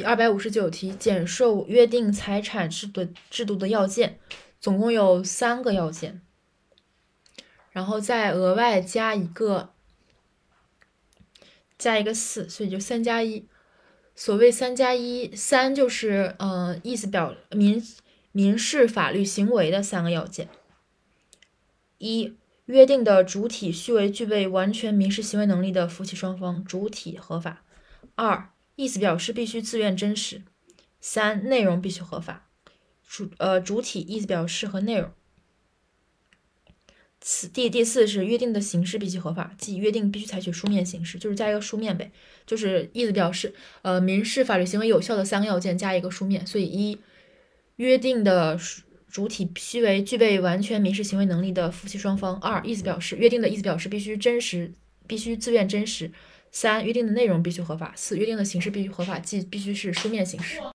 第二百五十九题，简述约定财产制度制度的要件，总共有三个要件，然后再额外加一个加一个四，所以就三加一。所谓三加一，三就是呃意思表民民事法律行为的三个要件。一、约定的主体须为具备完全民事行为能力的夫妻双方，主体合法。二、意思表示必须自愿真实。三、内容必须合法。主呃主体、意思表示和内容。此第第四是约定的形式必须合法，即约定必须采取书面形式，就是加一个书面呗，就是意思表示，呃，民事法律行为有效的三个要件加一个书面，所以一约定的主体须为具备完全民事行为能力的夫妻双方；二意思表示约定的意思表示必须真实，必须自愿真实；三约定的内容必须合法；四约定的形式必须合法，即必须是书面形式。